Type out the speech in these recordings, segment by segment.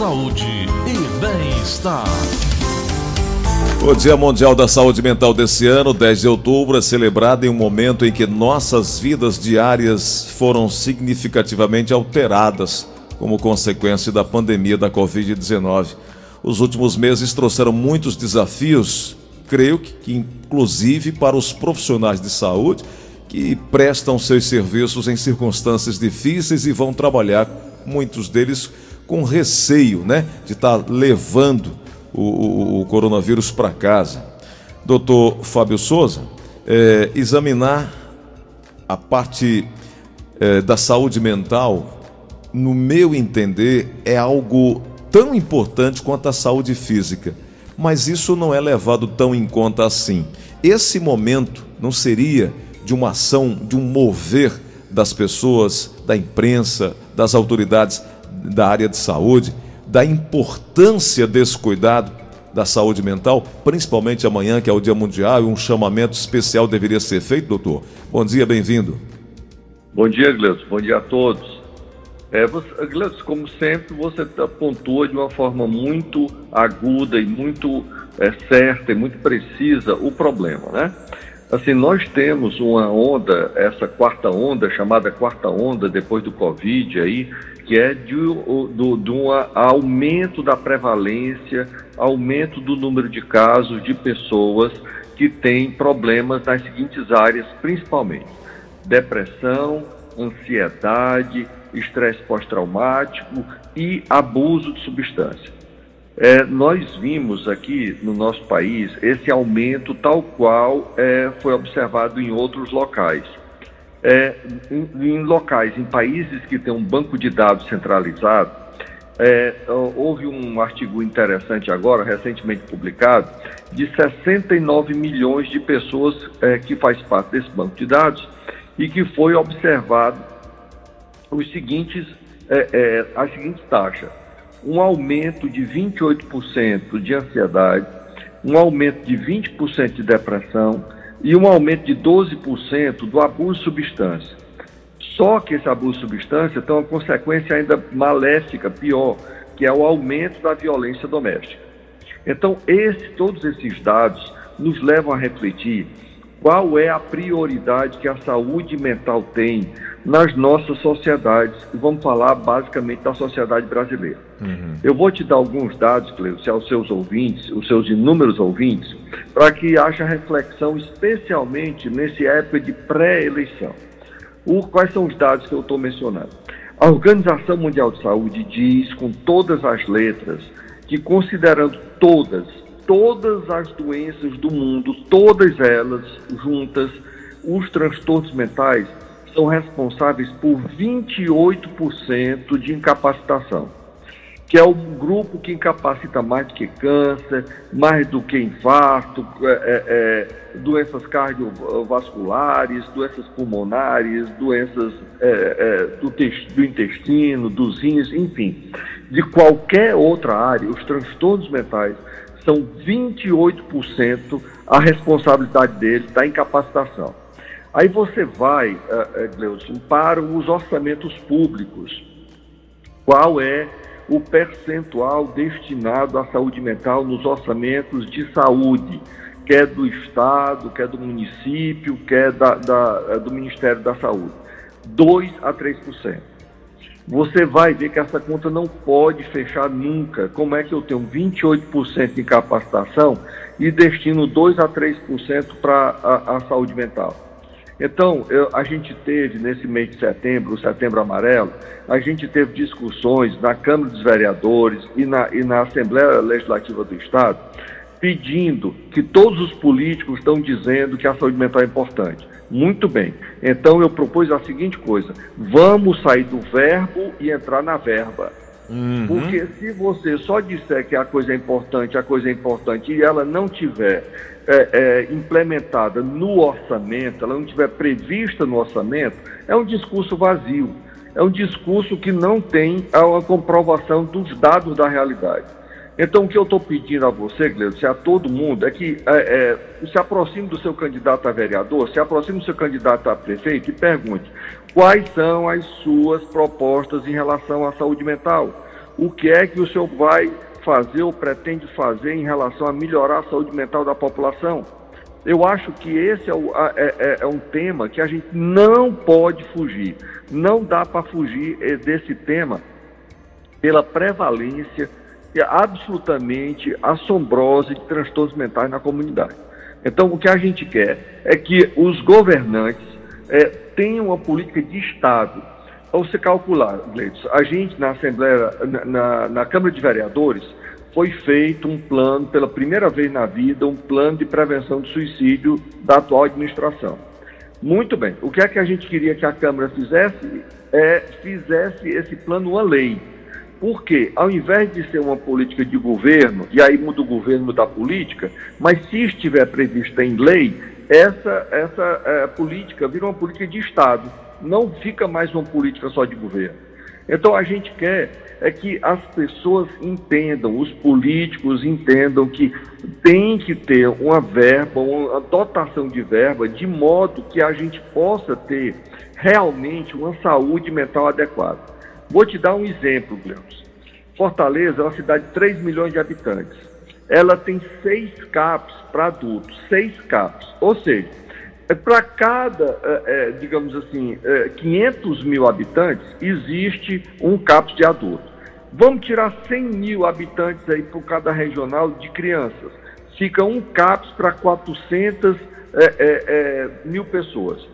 saúde e bem-estar. O Dia Mundial da Saúde Mental desse ano, 10 de outubro, é celebrado em um momento em que nossas vidas diárias foram significativamente alteradas como consequência da pandemia da Covid-19. Os últimos meses trouxeram muitos desafios, creio que, inclusive para os profissionais de saúde que prestam seus serviços em circunstâncias difíceis e vão trabalhar, muitos deles com receio né, de estar levando o, o, o coronavírus para casa. Doutor Fábio Souza, é, examinar a parte é, da saúde mental, no meu entender, é algo tão importante quanto a saúde física, mas isso não é levado tão em conta assim. Esse momento não seria de uma ação, de um mover das pessoas, da imprensa, das autoridades da área de saúde, da importância desse cuidado da saúde mental, principalmente amanhã, que é o Dia Mundial, e um chamamento especial deveria ser feito, doutor. Bom dia, bem-vindo. Bom dia, Gleudson. Bom dia a todos. É, Gleudson, como sempre, você pontua de uma forma muito aguda e muito é, certa e muito precisa o problema, né? Assim, nós temos uma onda, essa quarta onda, chamada quarta onda depois do Covid aí, que é de, de um aumento da prevalência, aumento do número de casos de pessoas que têm problemas nas seguintes áreas, principalmente depressão, ansiedade, estresse pós-traumático e abuso de substância. É, nós vimos aqui no nosso país esse aumento tal qual é, foi observado em outros locais. É, em, em, locais, em países que têm um banco de dados centralizado, é, houve um artigo interessante agora, recentemente publicado, de 69 milhões de pessoas é, que faz parte desse banco de dados e que foi observado os seguintes, é, é, as seguintes taxas. Um aumento de 28% de ansiedade, um aumento de 20% de depressão e um aumento de 12% do abuso de substância. Só que esse abuso de substância tem uma consequência ainda maléfica, pior, que é o aumento da violência doméstica. Então, esse, todos esses dados nos levam a refletir qual é a prioridade que a saúde mental tem nas nossas sociedades. E vamos falar basicamente da sociedade brasileira. Uhum. Eu vou te dar alguns dados, Cleusa, aos seus ouvintes, os seus inúmeros ouvintes, para que haja reflexão, especialmente nesse época de pré-eleição. Quais são os dados que eu estou mencionando? A Organização Mundial de Saúde diz com todas as letras que, considerando todas, todas as doenças do mundo, todas elas juntas, os transtornos mentais são responsáveis por 28% de incapacitação, que é o grupo que incapacita mais do que câncer, mais do que infarto, é, é, é doenças cardiovasculares, doenças pulmonares, doenças é, é, do, do intestino, dos rins, enfim, de qualquer outra área, os transtornos mentais são 28% a responsabilidade deles da incapacitação. Aí você vai, uh, Gleudson, para os orçamentos públicos. Qual é o percentual destinado à saúde mental nos orçamentos de saúde, quer do Estado, quer do município, quer da, da, do Ministério da Saúde? 2 a 3%. Você vai ver que essa conta não pode fechar nunca. Como é que eu tenho 28% de capacitação e destino 2 a 3% para a, a saúde mental? Então, eu, a gente teve nesse mês de setembro, o setembro amarelo, a gente teve discussões na Câmara dos Vereadores e na, e na Assembleia Legislativa do Estado, pedindo que todos os políticos estão dizendo que a saúde mental é importante. Muito bem. Então eu propus a seguinte coisa: vamos sair do verbo e entrar na verba. Uhum. Porque se você só disser que a coisa é importante, a coisa é importante, e ela não tiver é, é, implementada no orçamento, ela não tiver prevista no orçamento, é um discurso vazio. É um discurso que não tem a comprovação dos dados da realidade. Então, o que eu estou pedindo a você, Gleison, a todo mundo, é que é, é, se aproxime do seu candidato a vereador, se aproxime do seu candidato a prefeito e pergunte quais são as suas propostas em relação à saúde mental. o que é que o senhor vai fazer ou pretende fazer em relação a melhorar a saúde mental da população? Eu acho que esse é, o, é, é, é um tema que a gente não pode fugir. Não dá para fugir eh, desse tema pela prevalência absolutamente assombrosa de transtornos mentais na comunidade. Então, o que a gente quer é que os governantes é, tenham uma política de Estado. Ao se calcular, Gleitos, a gente na Assembleia, na, na, na Câmara de Vereadores, foi feito um plano, pela primeira vez na vida, um plano de prevenção de suicídio da atual administração. Muito bem. O que é que a gente queria que a Câmara fizesse? É, fizesse esse plano uma lei. Porque, ao invés de ser uma política de governo, e aí muda o governo da política, mas se estiver prevista em lei, essa, essa é, política vira uma política de Estado, não fica mais uma política só de governo. Então a gente quer é que as pessoas entendam, os políticos entendam que tem que ter uma verba, uma dotação de verba, de modo que a gente possa ter realmente uma saúde mental adequada. Vou te dar um exemplo, Gleus. Fortaleza é uma cidade de 3 milhões de habitantes. Ela tem seis CAPs para adultos, seis CAPs. Ou seja, é, para cada, é, é, digamos assim, 500 mil habitantes, existe um CAPS de adulto. Vamos tirar 100 mil habitantes aí por cada regional de crianças. Fica um CAPS para 400 mil pessoas.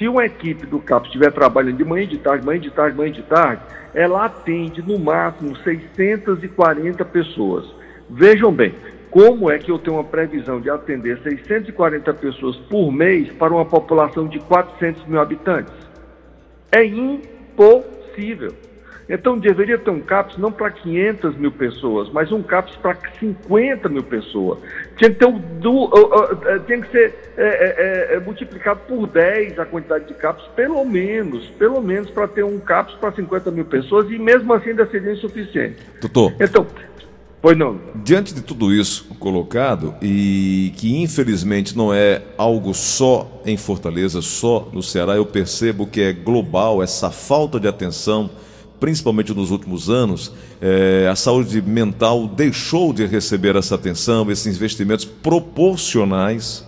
Se uma equipe do CAPS estiver trabalhando de manhã de tarde, manhã de tarde, manhã de tarde, ela atende no máximo 640 pessoas. Vejam bem, como é que eu tenho uma previsão de atender 640 pessoas por mês para uma população de 400 mil habitantes? É impossível. Então deveria ter um CAPS não para 500 mil pessoas, mas um CAPS para 50 mil pessoas. Tinha que, ter um, é, tinha que ser é, é, multiplicado por 10 a quantidade de CAPS, pelo menos, pelo menos para ter um CAPS para 50 mil pessoas, e mesmo assim ainda seria insuficiente. Doutor. Então, Pois não. Diante de tudo isso colocado, e que infelizmente não é algo só em Fortaleza, só no Ceará, eu percebo que é global essa falta de atenção principalmente nos últimos anos, é, a saúde mental deixou de receber essa atenção, esses investimentos proporcionais.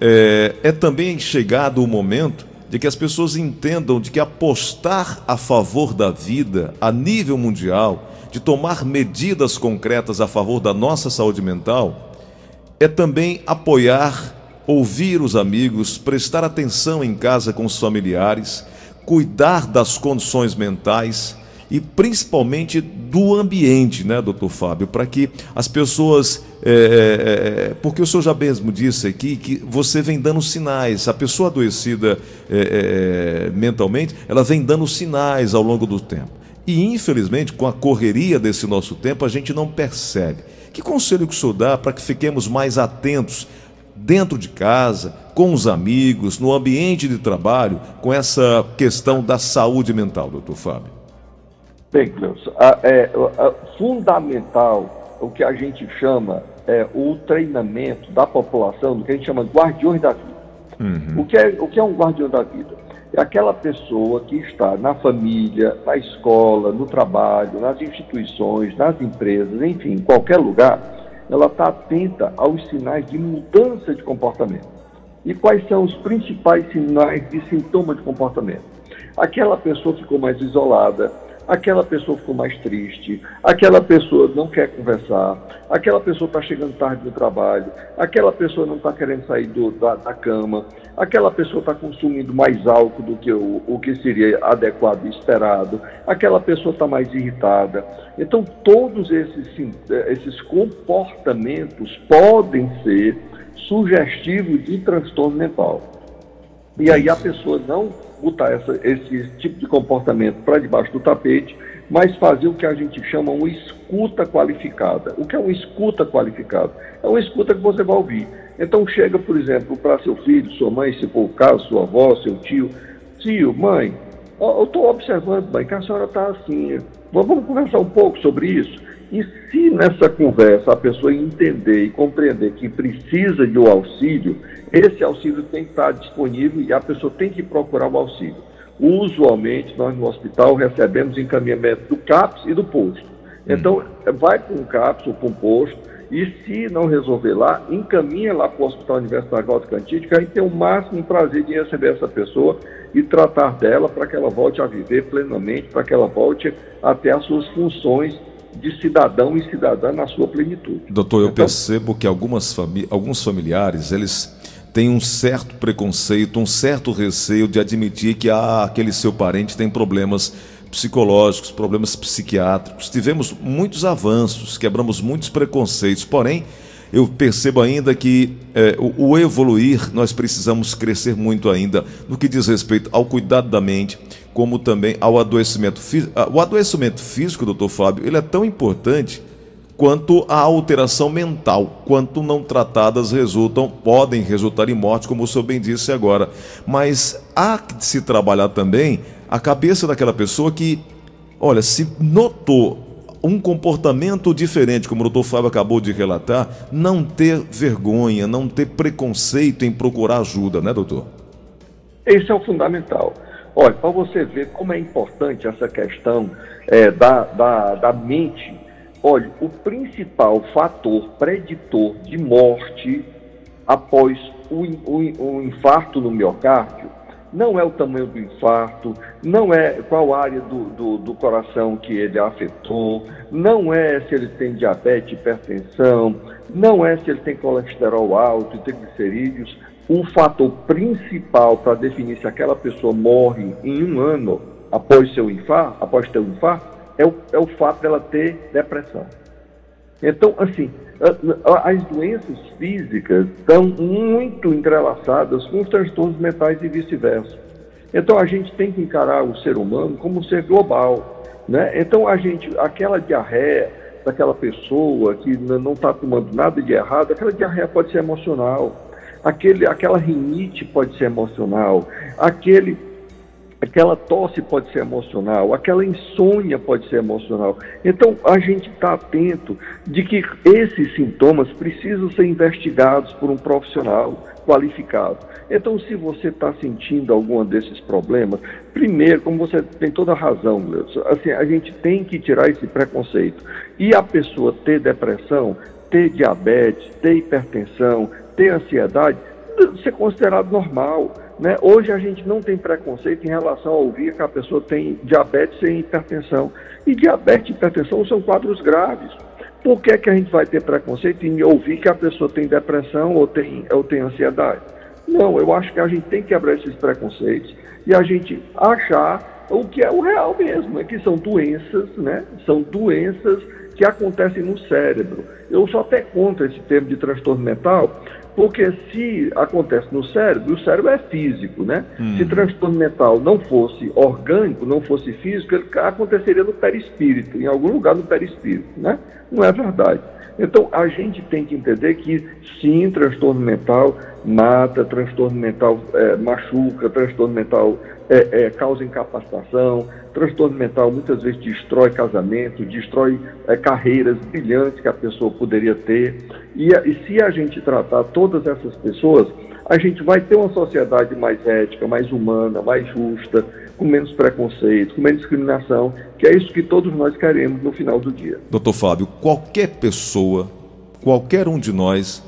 É, é também chegado o momento de que as pessoas entendam de que apostar a favor da vida a nível mundial, de tomar medidas concretas a favor da nossa saúde mental, é também apoiar, ouvir os amigos, prestar atenção em casa com os familiares, cuidar das condições mentais e principalmente do ambiente, né, doutor Fábio, para que as pessoas. É, é, é, porque o senhor já mesmo disse aqui que você vem dando sinais, a pessoa adoecida é, é, mentalmente, ela vem dando sinais ao longo do tempo. E infelizmente, com a correria desse nosso tempo, a gente não percebe. Que conselho que o senhor dá para que fiquemos mais atentos dentro de casa, com os amigos, no ambiente de trabalho, com essa questão da saúde mental, doutor Fábio? Bem, Cleuson, é, fundamental o que a gente chama é o treinamento da população, do que a gente chama de guardiões da vida. Uhum. O, que é, o que é um guardião da vida? É aquela pessoa que está na família, na escola, no trabalho, nas instituições, nas empresas, enfim, em qualquer lugar, ela está atenta aos sinais de mudança de comportamento. E quais são os principais sinais de sintoma de comportamento? Aquela pessoa ficou mais isolada, aquela pessoa ficou mais triste, aquela pessoa não quer conversar, aquela pessoa está chegando tarde do trabalho, aquela pessoa não está querendo sair do, da, da, cama, aquela pessoa está consumindo mais álcool do que o, o que seria adequado e esperado, aquela pessoa está mais irritada. Então, todos esses, esses comportamentos podem ser sugestivos de transtorno mental. E aí a pessoa não botar essa, esse tipo de comportamento para debaixo do tapete, mas fazer o que a gente chama uma escuta qualificada. O que é uma escuta qualificada? É uma escuta que você vai ouvir. Então chega, por exemplo, para seu filho, sua mãe, se for o caso, sua avó, seu tio, tio, mãe, eu estou observando, mãe, que a senhora está assim. Vamos conversar um pouco sobre isso? E se nessa conversa a pessoa entender e compreender que precisa de um auxílio, esse auxílio tem que estar disponível e a pessoa tem que procurar o auxílio. Usualmente, nós no hospital recebemos encaminhamento do CAPS e do posto. Então, vai para um CAPS ou para um posto, e se não resolver lá, encaminha lá para o Hospital Universitário Walter Cantídio, que a gente tem o máximo prazer de receber essa pessoa e tratar dela para que ela volte a viver plenamente, para que ela volte a ter as suas funções de cidadão e cidadã na sua plenitude. Doutor, eu então, percebo que algumas fami alguns familiares, eles têm um certo preconceito, um certo receio de admitir que ah, aquele seu parente tem problemas psicológicos, problemas psiquiátricos. Tivemos muitos avanços, quebramos muitos preconceitos, porém, eu percebo ainda que é, o, o, evoluir, nós precisamos crescer muito ainda no que diz respeito ao cuidado da mente, como também ao adoecimento físico. Ah, o adoecimento físico, doutor Fábio, ele é tão importante quanto a alteração mental, quanto não tratadas resultam, podem resultar em morte, como o senhor bem disse agora. Mas há que se trabalhar também a cabeça daquela pessoa que, olha, se notou um comportamento diferente, como o doutor Fábio acabou de relatar, não ter vergonha, não ter preconceito em procurar ajuda, né, doutor? Esse é o fundamental. Olha, para você ver como é importante essa questão é, da, da, da mente, olha, o principal fator preditor de morte após o, o, o infarto no miocárdio não é o tamanho do infarto, não é qual área do, do, do, coração que ele afetou, não é se ele tem diabetes, hipertensão, não é se ele tem colesterol alto triglicerídeos. O fator principal para definir se aquela pessoa morre em um ano após seu infarto, após ter um infarto, é o, é o fato dela ter depressão. Então, assim, as doenças físicas estão muito entrelaçadas com os transtornos mentais e vice-versa. Então, a gente tem que encarar o ser humano como um ser global. Né? Então, a gente, aquela diarreia daquela pessoa que não está tomando nada de errado, aquela diarreia pode ser emocional. Aquele, aquela rinite pode ser emocional. Aquele aquela tosse pode ser emocional, aquela insônia pode ser emocional. Então, a gente está atento de que esses sintomas precisam ser investigados por um profissional qualificado. Então, se você está sentindo algum desses problemas, primeiro, como você tem toda a razão, assim, a gente tem que tirar esse preconceito. E a pessoa ter depressão, ter diabetes, ter hipertensão, ter ansiedade, ser considerado normal. Né? Hoje a gente não tem preconceito em relação a ouvir que a pessoa tem diabetes e hipertensão. E diabetes e hipertensão são quadros graves. Por que, é que a gente vai ter preconceito em ouvir que a pessoa tem depressão ou tem, ou tem ansiedade? Não, eu acho que a gente tem que quebrar esses preconceitos e a gente achar o que é o real mesmo, é que são doenças, né? São doenças que acontecem no cérebro. Eu sou até contra esse termo de transtorno mental, porque se acontece no cérebro, o cérebro é físico, né? Hum. Se transtorno mental não fosse orgânico, não fosse físico, ele aconteceria no perispírito, em algum lugar no perispírito, né? Não é verdade. Então, a gente tem que entender que, sim, transtorno mental mata, transtorno mental é, machuca, transtorno mental é, é, causa incapacitação, transtorno mental muitas vezes destrói casamento, destrói é, carreiras brilhantes que a pessoa poderia ter. E, e se a gente tratar todas essas pessoas, a gente vai ter uma sociedade mais ética, mais humana, mais justa, com menos preconceito, com menos discriminação, que é isso que todos nós queremos no final do dia. Doutor Fábio, qualquer pessoa, qualquer um de nós,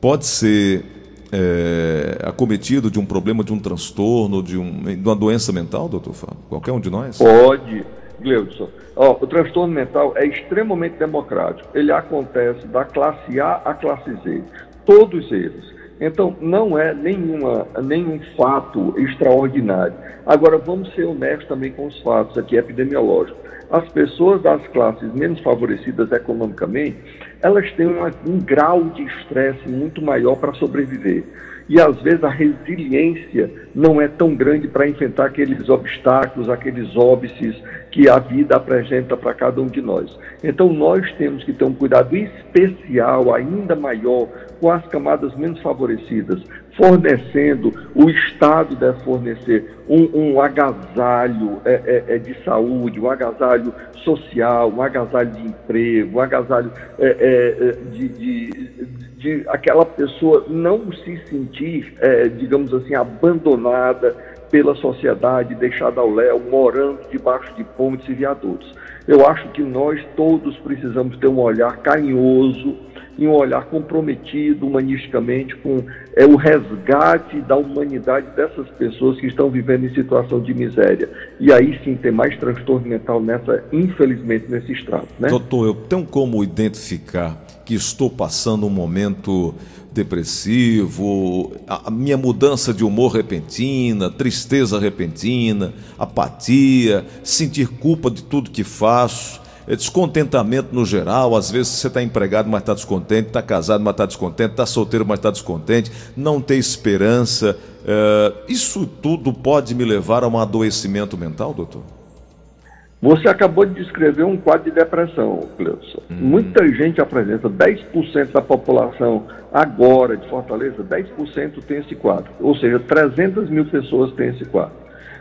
pode ser é, acometido de um problema, de um transtorno, de, um, de uma doença mental, doutor Fábio? Qualquer um de nós? Pode, Gleudson. O transtorno mental é extremamente democrático. Ele acontece da classe A à classe Z. Todos eles. Então, não é nenhuma, nenhum fato extraordinário. Agora, vamos ser honestos também com os fatos aqui epidemiológicos. As pessoas das classes menos favorecidas economicamente, elas têm uma, um grau de estresse muito maior para sobreviver. E às vezes a resiliência não é tão grande para enfrentar aqueles obstáculos, aqueles óbices que a vida apresenta para cada um de nós. Então nós temos que ter um cuidado especial, ainda maior, com as camadas menos favorecidas, fornecendo, o Estado deve fornecer um, um agasalho é, é, é, de saúde, um agasalho social, um agasalho de emprego, um agasalho é, é, é de, de, de, aquela pessoa não se sentir, digamos assim, abandonada, pela sociedade, deixada ao léu, morando debaixo de pontes e viadutos. Eu acho que nós todos precisamos ter um olhar carinhoso e um olhar comprometido humanisticamente com é, o resgate da humanidade dessas pessoas que estão vivendo em situação de miséria. E aí sim tem mais transtorno mental nessa, infelizmente, nesse estrato. Né? Doutor, eu tenho como identificar que estou passando um momento depressivo, a minha mudança de humor repentina, tristeza repentina, apatia, sentir culpa de tudo que faço, é descontentamento no geral. Às vezes você está empregado, mas está descontente, está casado, mas está descontente, está solteiro, mas está descontente, não tem esperança. É, isso tudo pode me levar a um adoecimento mental, doutor? Você acabou de descrever um quadro de depressão, Cleuson. Hum. Muita gente apresenta, 10% da população agora de Fortaleza, 10% tem esse quadro. Ou seja, 300 mil pessoas têm esse quadro.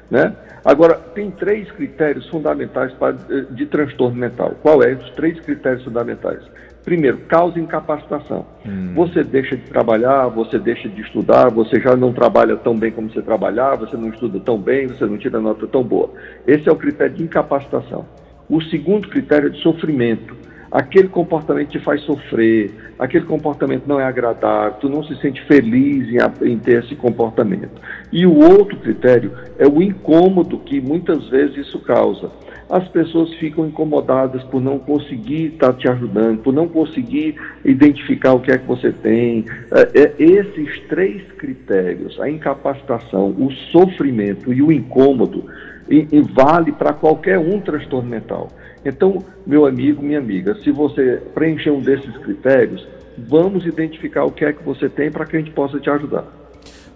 Né? Agora, tem três critérios fundamentais para, de transtorno mental. Qual é os três critérios fundamentais? Primeiro, causa incapacitação. Hum. Você deixa de trabalhar, você deixa de estudar, você já não trabalha tão bem como você trabalhava, você não estuda tão bem, você não tira nota tão boa. Esse é o critério de incapacitação. O segundo critério é de sofrimento. Aquele comportamento te faz sofrer, aquele comportamento não é agradável, tu não se sente feliz em, em ter esse comportamento. E o outro critério é o incômodo que muitas vezes isso causa as pessoas ficam incomodadas por não conseguir estar te ajudando, por não conseguir identificar o que é que você tem. É, é, esses três critérios, a incapacitação, o sofrimento e o incômodo, e, e vale para qualquer um transtorno mental. Então, meu amigo, minha amiga, se você preencher um desses critérios, vamos identificar o que é que você tem para que a gente possa te ajudar.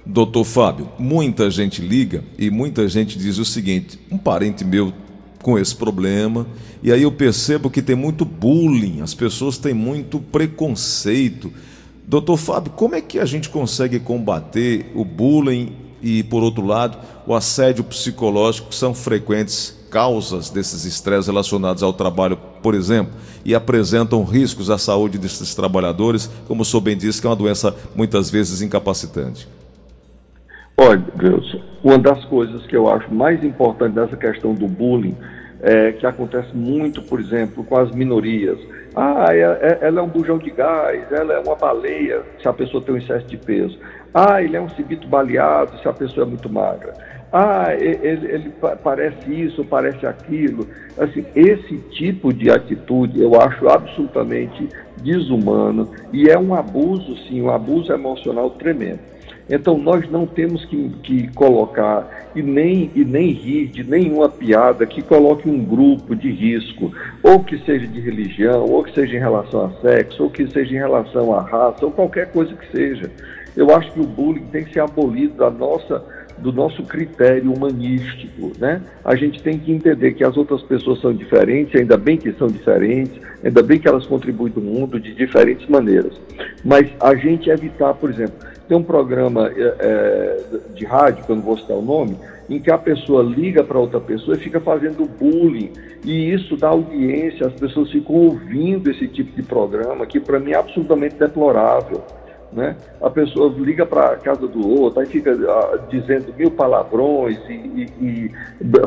Doutor Fábio, muita gente liga e muita gente diz o seguinte: um parente meu com esse problema. E aí eu percebo que tem muito bullying, as pessoas têm muito preconceito. Doutor Fábio, como é que a gente consegue combater o bullying e, por outro lado, o assédio psicológico, que são frequentes causas desses estresses relacionados ao trabalho, por exemplo, e apresentam riscos à saúde desses trabalhadores, como o senhor bem disse, que é uma doença muitas vezes incapacitante? Olha, Wilson, uma das coisas que eu acho mais importante dessa questão do bullying é que acontece muito, por exemplo, com as minorias. Ah, é, é, ela é um bujão de gás, ela é uma baleia, se a pessoa tem um excesso de peso. Ah, ele é um cibito baleado, se a pessoa é muito magra. Ah, ele, ele parece isso, parece aquilo. Assim, esse tipo de atitude eu acho absolutamente desumano e é um abuso, sim, um abuso emocional tremendo. Então nós não temos que, que, colocar e nem, e nem rir de nenhuma piada que coloque um grupo de risco, ou que seja de religião, ou que seja em relação a sexo, ou que seja em relação à raça, ou qualquer coisa que seja. Eu acho que o bullying tem que ser abolido da nossa, do nosso critério humanístico. Né? A gente tem que entender que as outras pessoas são diferentes, ainda bem que são diferentes, ainda bem que elas contribuem do mundo de diferentes maneiras. Mas a gente evitar, por exemplo, tem um programa é, de rádio, que eu não vou citar o nome, em que a pessoa liga para outra pessoa e fica fazendo bullying. E isso dá audiência, as pessoas ficam ouvindo esse tipo de programa, que para mim é absolutamente deplorável. Né? A pessoa liga para a casa do outro, aí fica uh, dizendo mil palavrões e, e, e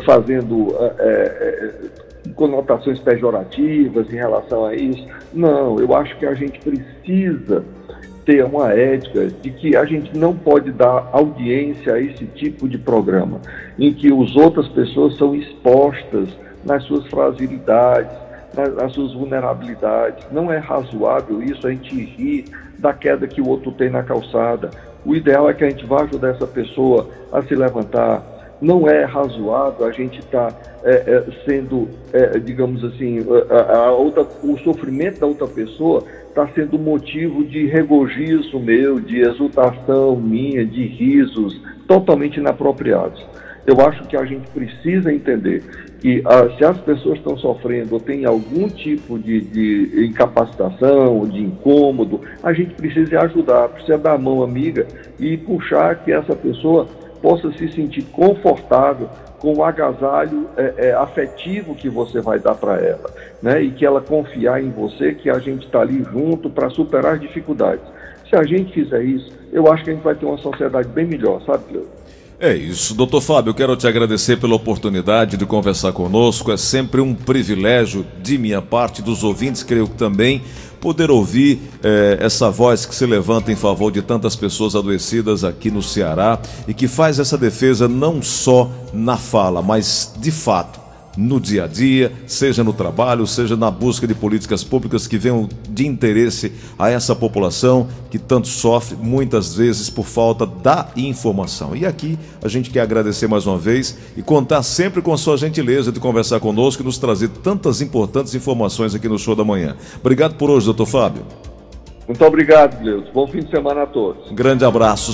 fazendo uh, é, conotações pejorativas em relação a isso. Não, eu acho que a gente precisa ter uma ética de que a gente não pode dar audiência a esse tipo de programa, em que as outras pessoas são expostas nas suas fragilidades, nas, suas vulnerabilidades. Não é razoável isso, a gente rir da queda que o outro tem na calçada. O ideal é que a gente vá ajudar essa pessoa a se levantar. Não é razoável a gente estar tá, é, é, sendo, é, digamos assim, a, a outra, o sofrimento da outra pessoa está sendo motivo de regozijo meu, de exultação minha, de risos totalmente inapropriados. Eu acho que a gente precisa entender que ah, se as pessoas estão sofrendo ou têm algum tipo de, de incapacitação, de incômodo, a gente precisa ajudar, precisa dar a mão amiga e puxar que essa pessoa possa se sentir confortável com o agasalho é, é, afetivo que você vai dar para ela, né? E que ela confiar em você, que a gente está ali junto para superar as dificuldades. Se a gente fizer isso, eu acho que a gente vai ter uma sociedade bem melhor, sabe, Cleo? É isso. Doutor Fábio, quero te agradecer pela oportunidade de conversar conosco. É sempre um privilégio de minha parte, dos ouvintes, creio que também, poder ouvir eh, essa voz que se levanta em favor de tantas pessoas adoecidas aqui no Ceará e que faz essa defesa não só na fala, mas de fato no dia a dia, seja no trabalho, seja na busca de políticas públicas que venham de interesse a essa população que tanto sofre, muitas vezes por falta da informação. E aqui a gente quer agradecer mais uma vez e contar sempre com a sua gentileza de conversar conosco e nos trazer tantas importantes informações aqui no Show da Manhã. Obrigado por hoje, doutor Fábio. Muito obrigado, Deus. Bom fim de semana a todos. Grande abraço.